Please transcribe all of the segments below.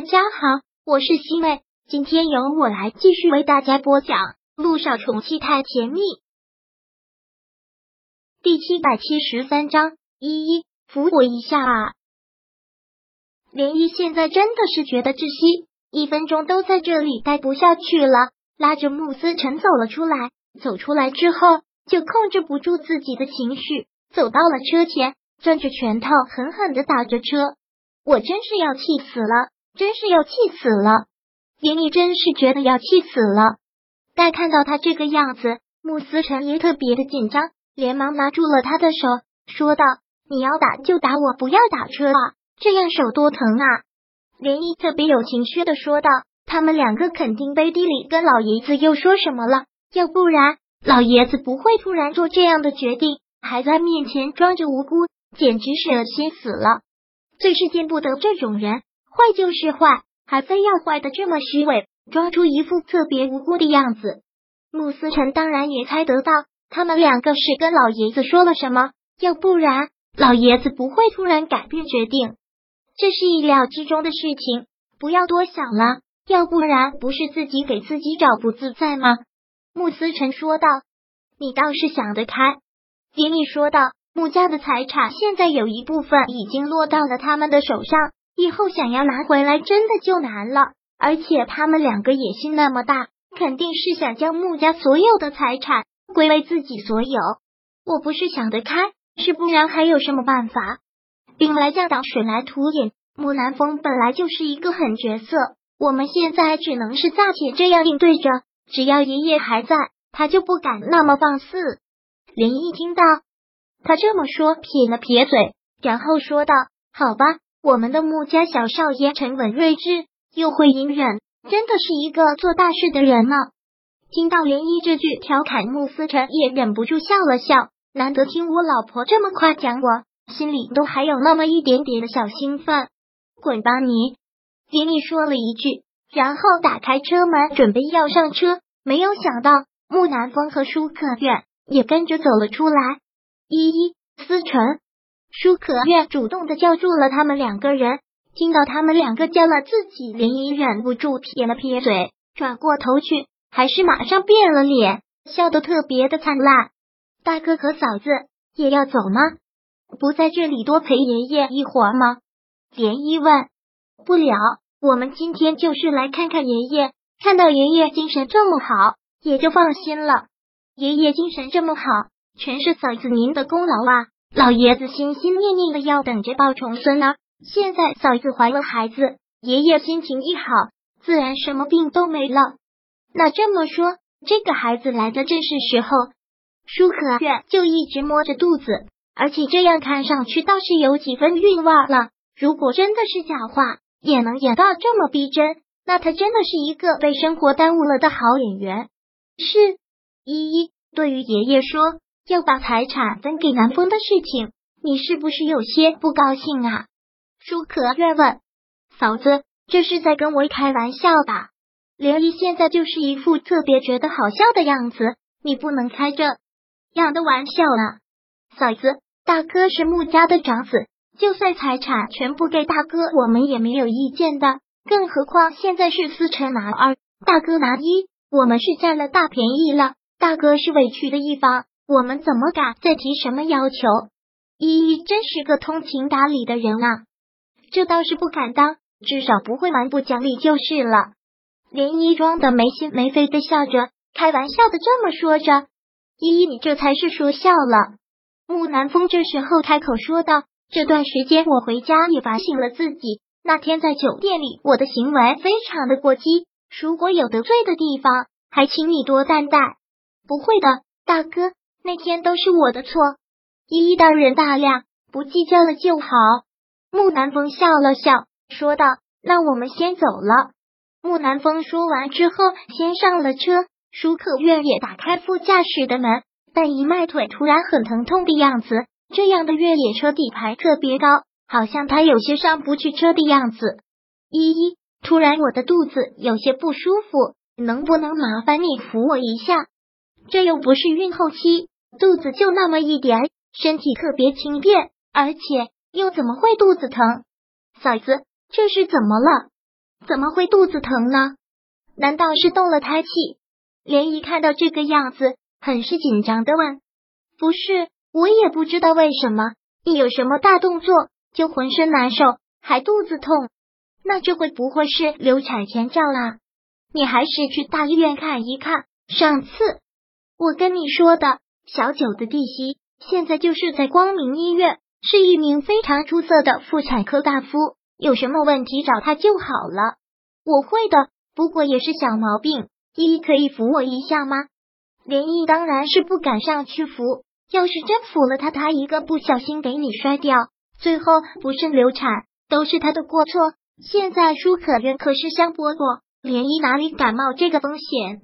大家好，我是西妹，今天由我来继续为大家播讲《路上宠妻太甜蜜》第七百七十三章。依依，扶我一下啊！涟漪现在真的是觉得窒息，一分钟都在这里待不下去了，拉着慕思辰走了出来。走出来之后，就控制不住自己的情绪，走到了车前，攥着拳头狠狠的打着车。我真是要气死了！真是要气死了！连毅真是觉得要气死了。但看到他这个样子，穆思辰也特别的紧张，连忙拿住了他的手，说道：“你要打就打我，不要打车啊，这样手多疼啊！”连毅特别有情绪的说道：“他们两个肯定背地里跟老爷子又说什么了，要不然老爷子不会突然做这样的决定，还在面前装着无辜，简直是恶心死了！最是见不得这种人。”坏就是坏，还非要坏的这么虚伪，装出一副特别无辜的样子。穆思辰当然也猜得到，他们两个是跟老爷子说了什么，要不然老爷子不会突然改变决定。这是意料之中的事情，不要多想了，要不然不是自己给自己找不自在吗？穆思辰说道：“你倒是想得开。”林毅说道：“穆家的财产现在有一部分已经落到了他们的手上。”以后想要拿回来真的就难了，而且他们两个野心那么大，肯定是想将穆家所有的财产归为自己所有。我不是想得开，是不然还有什么办法？兵来将挡，水来土掩。木南风本来就是一个狠角色，我们现在只能是暂且这样应对着。只要爷爷还在，他就不敢那么放肆。林毅听到他这么说，撇了撇嘴，然后说道：“好吧。”我们的穆家小少爷沉稳睿智，又会隐忍，真的是一个做大事的人呢。听到连漪这句调侃，穆思辰也忍不住笑了笑。难得听我老婆这么夸奖我，心里都还有那么一点点的小兴奋。滚吧你！连漪说了一句，然后打开车门，准备要上车。没有想到，穆南风和舒可远也跟着走了出来。依依，思辰。舒可愿主动的叫住了他们两个人，听到他们两个叫了自己，连姨忍不住撇了撇嘴，转过头去，还是马上变了脸，笑得特别的灿烂。大哥和嫂子也要走吗？不在这里多陪爷爷一会儿吗？连漪问。不了，我们今天就是来看看爷爷，看到爷爷精神这么好，也就放心了。爷爷精神这么好，全是嫂子您的功劳啊。老爷子心心念念的要等着抱重孙呢，现在嫂子怀了孩子，爷爷心情一好，自然什么病都没了。那这么说，这个孩子来的正是时候。舒可月就一直摸着肚子，而且这样看上去倒是有几分韵味了。如果真的是假话，也能演到这么逼真，那他真的是一个被生活耽误了的好演员。是依依对于爷爷说。要把财产分给南风的事情，你是不是有些不高兴啊？舒可愿问嫂子，这是在跟我开玩笑吧？莲漪现在就是一副特别觉得好笑的样子，你不能开这样的玩笑啊！嫂子，大哥是穆家的长子，就算财产全部给大哥，我们也没有意见的。更何况现在是思辰拿二，大哥拿一，我们是占了大便宜了，大哥是委屈的一方。我们怎么敢再提什么要求？依依真是个通情达理的人啊，这倒是不敢当，至少不会蛮不讲理就是了。连依装的没心没肺的笑着，开玩笑的这么说着。依依，你这才是说笑了。木南风这时候开口说道：“这段时间我回家也反省了自己，那天在酒店里我的行为非常的过激，如果有得罪的地方，还请你多担待。”不会的，大哥。那天都是我的错，依依大人大量，不计较了就好。木南风笑了笑，说道：“那我们先走了。”木南风说完之后，先上了车。舒可愿也打开副驾驶的门，但一迈腿突然很疼痛的样子。这样的越野车底盘特别高，好像他有些上不去车的样子。依依，突然我的肚子有些不舒服，能不能麻烦你扶我一下？这又不是孕后期。肚子就那么一点，身体特别轻便，而且又怎么会肚子疼？嫂子，这是怎么了？怎么会肚子疼呢？难道是动了胎气？莲姨看到这个样子，很是紧张的问：“不是，我也不知道为什么，一有什么大动作就浑身难受，还肚子痛。那这会不会是流产前兆啦？你还是去大医院看一看。上次我跟你说的，小九的弟媳现在就是在光明医院，是一名非常出色的妇产科大夫，有什么问题找他就好了。我会的。”不过也是小毛病，依依可以扶我一下吗？连依当然是不敢上去扶，要是真扶了他，他一个不小心给你摔掉，最后不慎流产，都是他的过错。现在舒可愿可是香饽饽，连依哪里敢冒这个风险？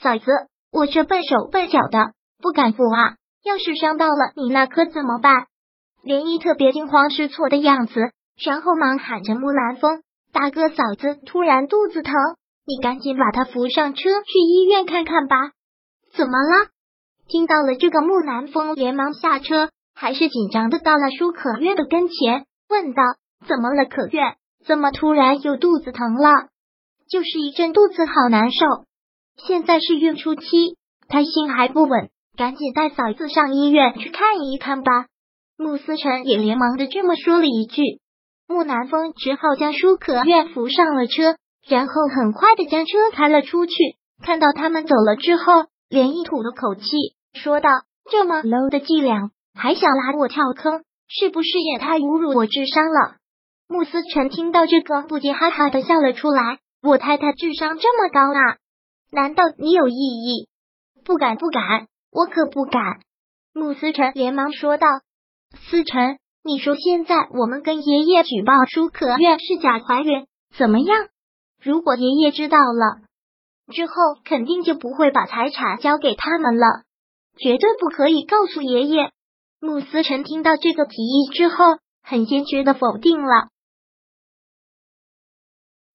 嫂子，我这笨手笨脚的，不敢扶啊！要是伤到了你那可怎么办？连依特别惊慌失措的样子，然后忙喊着木兰风大哥嫂子，突然肚子疼。你赶紧把他扶上车，去医院看看吧。怎么了？听到了这个，木兰风连忙下车，还是紧张的到了舒可月的跟前，问道：“怎么了，可月？怎么突然又肚子疼了？就是一阵肚子好难受。现在是孕初期，胎心还不稳，赶紧带嫂子上医院去看一看吧。”穆思辰也连忙的这么说了一句，木南风只好将舒可月扶上了车。然后很快的将车开了出去，看到他们走了之后，连一吐了口气，说道：“这么 low 的伎俩，还想拉我跳坑，是不是也太侮辱我智商了？”穆思辰听到这个，不禁哈哈的笑了出来。我太太智商这么高啊？难道你有异议？不敢不敢，我可不敢。穆思辰连忙说道：“思辰，你说现在我们跟爷爷举报舒可愿是假怀孕，怎么样？”如果爷爷知道了之后，肯定就不会把财产交给他们了，绝对不可以告诉爷爷。穆思辰听到这个提议之后，很坚决的否定了。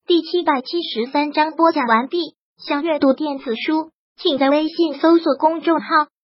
第七百七十三章播讲完毕。想阅读电子书，请在微信搜索公众号“